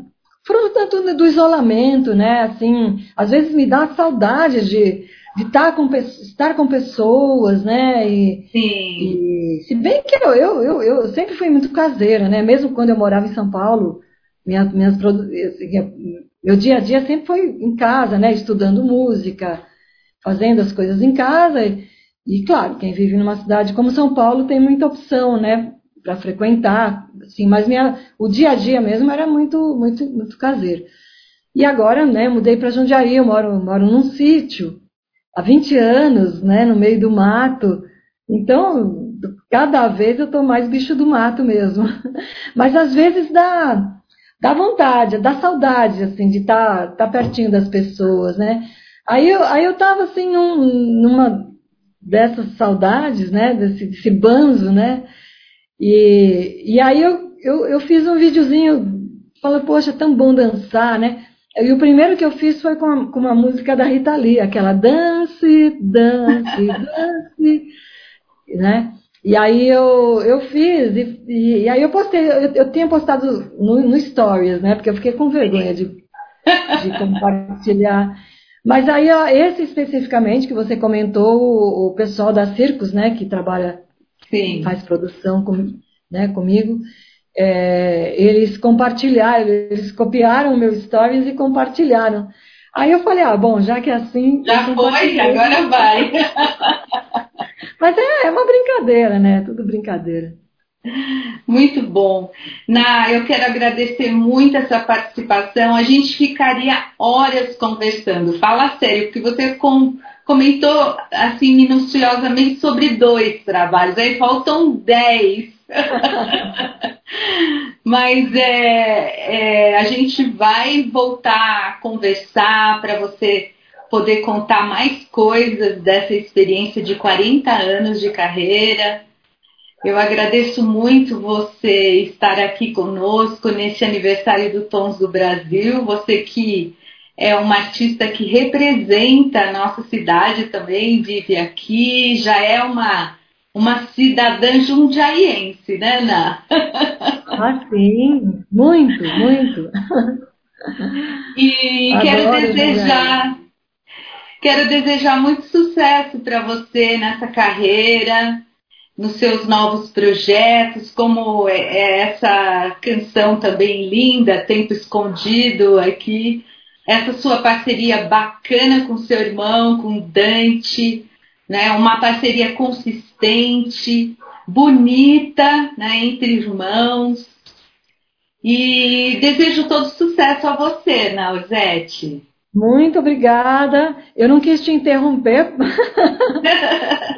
fruto tanto do isolamento, né? Assim, às vezes me dá saudade de de estar com, estar com pessoas, né? E, Sim. E, se bem que eu, eu, eu, eu, sempre fui muito caseira, né? Mesmo quando eu morava em São Paulo, minha, minhas, assim, meu dia a dia sempre foi em casa, né? Estudando música, fazendo as coisas em casa. E, e claro, quem vive numa cidade como São Paulo tem muita opção, né? Para frequentar, assim, mas minha, o dia a dia mesmo era muito, muito, muito caseiro. E agora, né? Mudei para Jundiaí, eu moro, moro num sítio há 20 anos, né, no meio do mato. Então, cada vez eu estou mais bicho do mato mesmo. Mas às vezes dá, dá vontade, dá saudade, assim, de estar tá, tá pertinho das pessoas, né? Aí eu, aí eu tava, assim, num, numa dessas saudades, né, desse, desse banzo, né? E, e aí eu, eu, eu fiz um videozinho, falei, poxa, é tão bom dançar, né? E o primeiro que eu fiz foi com, a, com uma música da Rita Lee, aquela dance, dance, dance, né? E aí eu, eu fiz, e, e, e aí eu postei, eu, eu tinha postado no, no, Stories, né? Porque eu fiquei com vergonha de, de compartilhar. Mas aí, ó, esse especificamente que você comentou, o, o pessoal da Circos, né, que trabalha, Sim. faz produção com, né, comigo, é, eles compartilharam, eles copiaram o meu stories e compartilharam. Aí eu falei, ah, bom, já que é assim. Já foi, agora vai. Mas é, é uma brincadeira, né? Tudo brincadeira. Muito bom. Na, eu quero agradecer muito essa participação. A gente ficaria horas conversando. Fala sério, porque você com, comentou assim minuciosamente sobre dois trabalhos. Aí faltam dez. Mas é, é, a gente vai voltar a conversar para você poder contar mais coisas dessa experiência de 40 anos de carreira. Eu agradeço muito você estar aqui conosco nesse aniversário do Tons do Brasil. Você que é uma artista que representa a nossa cidade também, vive aqui, já é uma uma cidadã jundiaiense, né, Ana? Ah, sim, muito, muito. E Adoro quero desejar, quero desejar muito sucesso para você nessa carreira, nos seus novos projetos, como é, é essa canção também linda, Tempo Escondido aqui, essa sua parceria bacana com seu irmão, com Dante né? Uma parceria consistente, bonita, né? Entre irmãos. E desejo todo sucesso a você, Nausete. Muito obrigada. Eu não quis te interromper,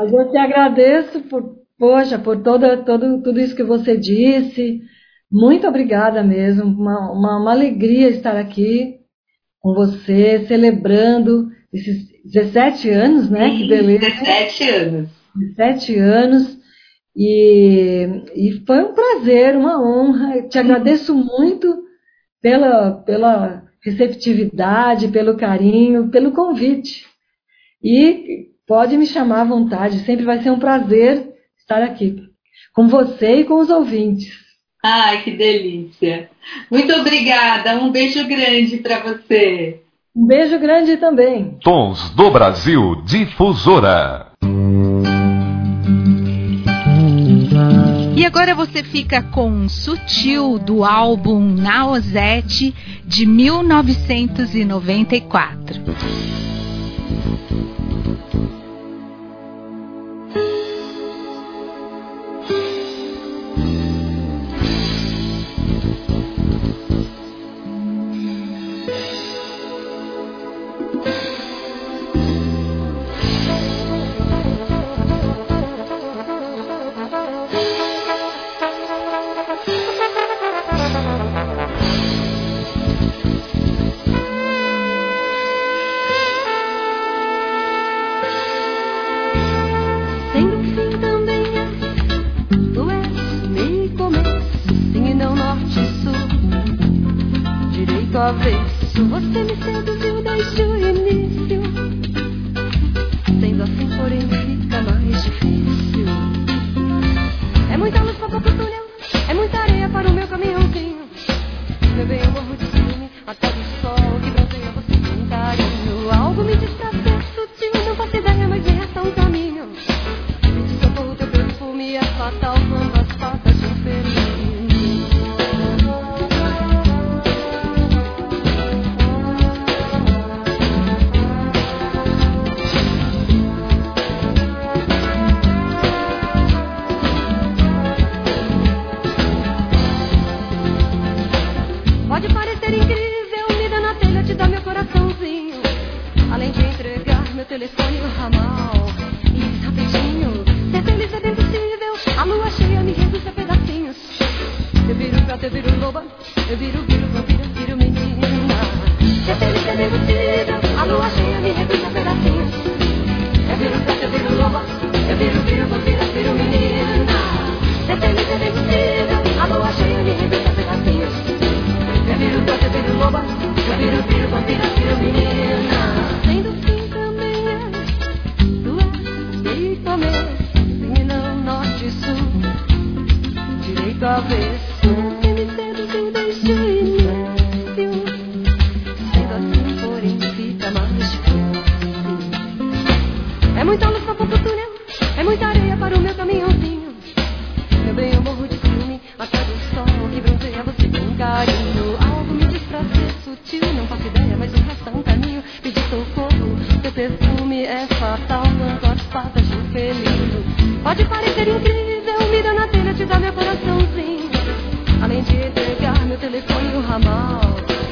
mas eu te agradeço por, poxa, por toda, todo, tudo isso que você disse. Muito obrigada mesmo. Uma, uma, uma alegria estar aqui com você, celebrando esses 17 anos, né? Sim, que beleza. 17 anos. 17 anos. E, e foi um prazer, uma honra. Eu te agradeço muito pela, pela receptividade, pelo carinho, pelo convite. E pode me chamar à vontade, sempre vai ser um prazer estar aqui com você e com os ouvintes. Ai, que delícia. Muito obrigada. Um beijo grande para você. Um beijo grande também. Tons do Brasil Difusora. E agora você fica com Sutil do álbum Naozete de 1994. sua vez. Sou você me Pode parecer incrível, me dá na telha, te dar meu coraçãozinho. Além de entregar meu telefone e o ramal,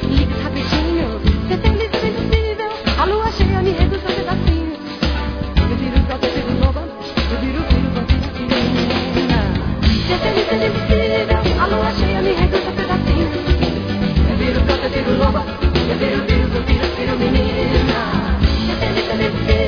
liga rapidinho, ser feliz é impossível. A lua cheia me reduz a pedacinho. Eu viro pra você de eu viro, viro pra você de menina. Ser feliz é impossível, a lua cheia me reduz a pedacinho. Eu viro pra você de eu viro, viro pra você de menina. Ser feliz é impossível.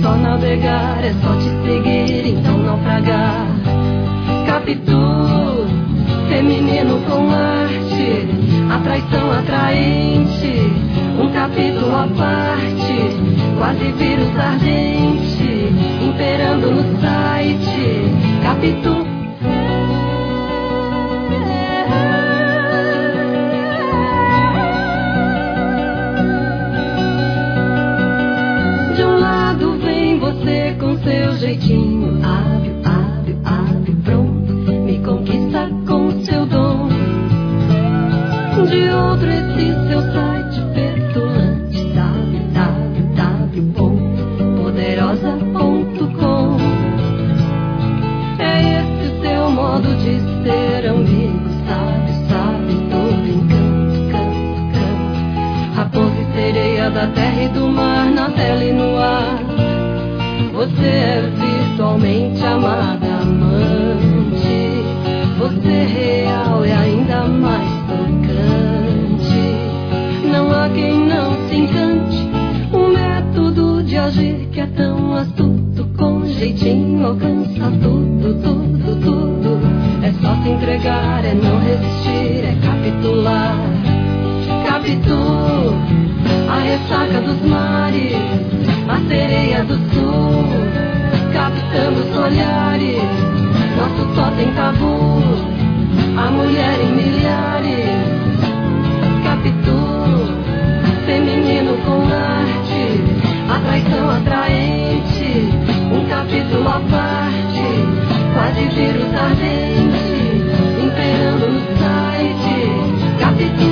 só navegar, é só te seguir, então naufragar. Capitu, feminino com arte, atraição atraente, um capítulo à parte, quase vírus ardente, imperando no site. Capitu jeitinho hábil, hábil, hábil, pronto, me conquista com o seu dom. De outro esse seu site petulante, www.poderosa.com É esse seu modo de ser amigo, sabe, sabe, todo encanto, canto, canto. Raposa e sereia da terra e do mar, na tela e no ar. Você é Realmente amada amante. Você é real e ainda mais tocante. Não há quem não se encante. Um método de agir que é tão astuto, com jeitinho alcança tudo, tudo, tudo. É só se entregar, é não resistir, é capitular. Capitula a ressaca dos mares, a sereia do sul olhares, nosso só tem tabu. A mulher em milhares, capítulo feminino com arte, atraição atraente, um capítulo à parte, quase vírus ardente, imperando no site, capítulo.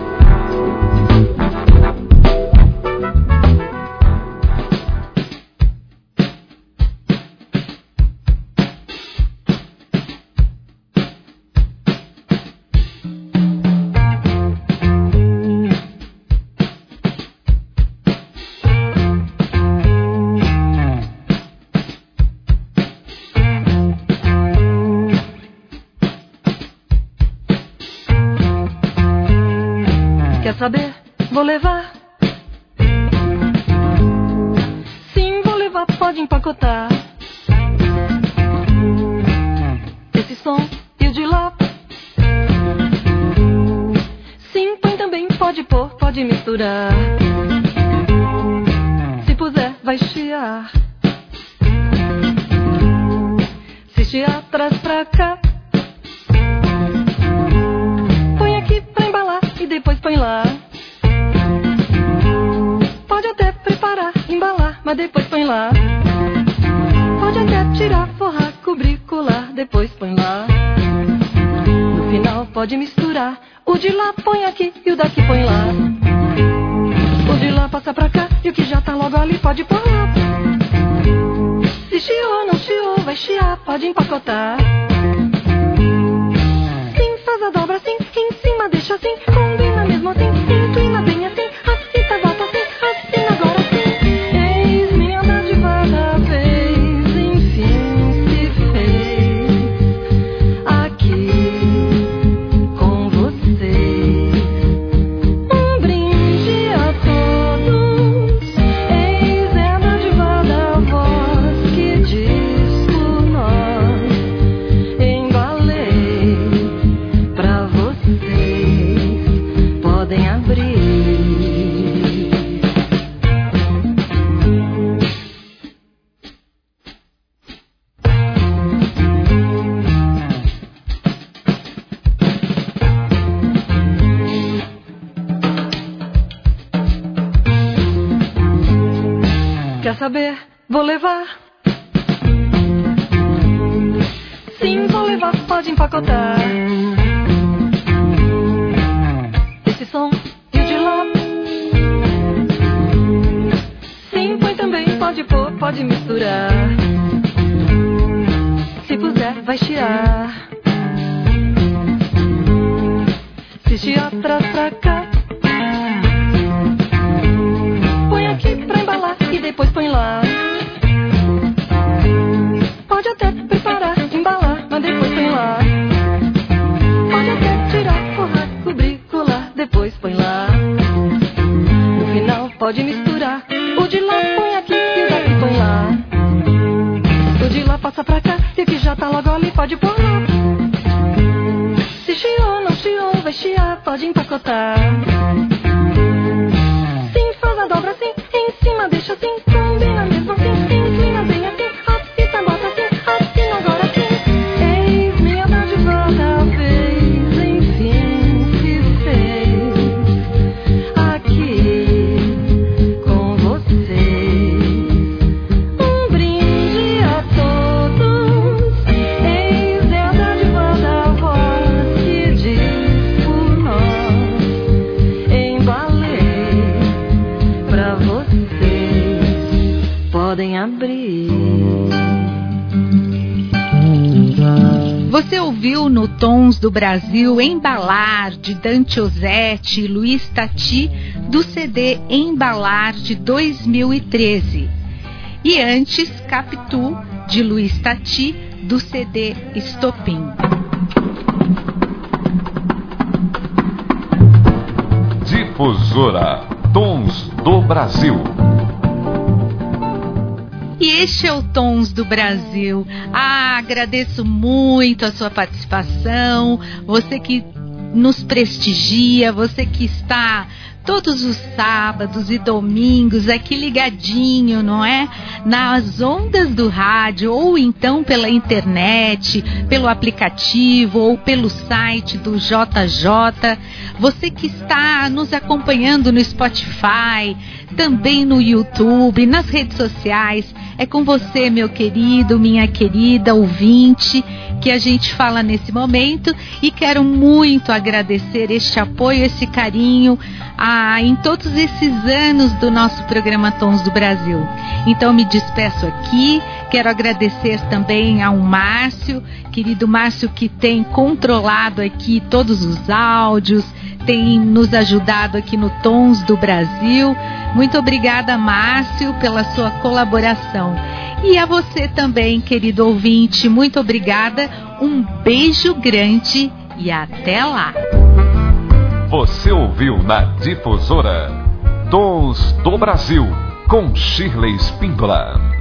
vou levar. Sim, vou levar, pode empacotar. podem abrir. Você ouviu no Tons do Brasil Embalar de Dante Ozzetti e Luiz Tati do CD Embalar de 2013. E antes Capitu de Luiz Tati do CD Estopim. Difusora Tons do Brasil. E este é o Tons do Brasil. Ah, agradeço muito a sua participação, você que nos prestigia, você que está todos os sábados e domingos aqui ligadinho, não é? Nas ondas do rádio ou então pela internet, pelo aplicativo ou pelo site do JJ. Você que está nos acompanhando no Spotify, também no YouTube, nas redes sociais. É com você, meu querido, minha querida ouvinte, que a gente fala nesse momento e quero muito agradecer este apoio, esse carinho ah, em todos esses anos do nosso programa Tons do Brasil. Então me despeço aqui, quero agradecer também ao Márcio, querido Márcio que tem controlado aqui todos os áudios, tem nos ajudado aqui no Tons do Brasil. Muito obrigada, Márcio, pela sua colaboração. E a você também, querido ouvinte, muito obrigada. Um beijo grande e até lá. Você ouviu na Difusora Tons do Brasil com Shirley Spindola.